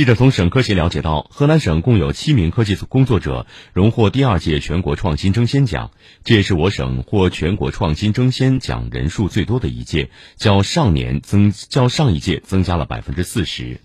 记者从省科协了解到河南省共有七名科技工作者荣获第二届全国创新争先奖这也是我省获全国创新争先奖人数最多的一届较上年增较上一届增加了百分之四十。